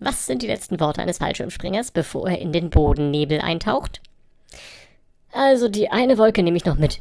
Was sind die letzten Worte eines Fallschirmspringers, bevor er in den Bodennebel eintaucht? Also die eine Wolke nehme ich noch mit.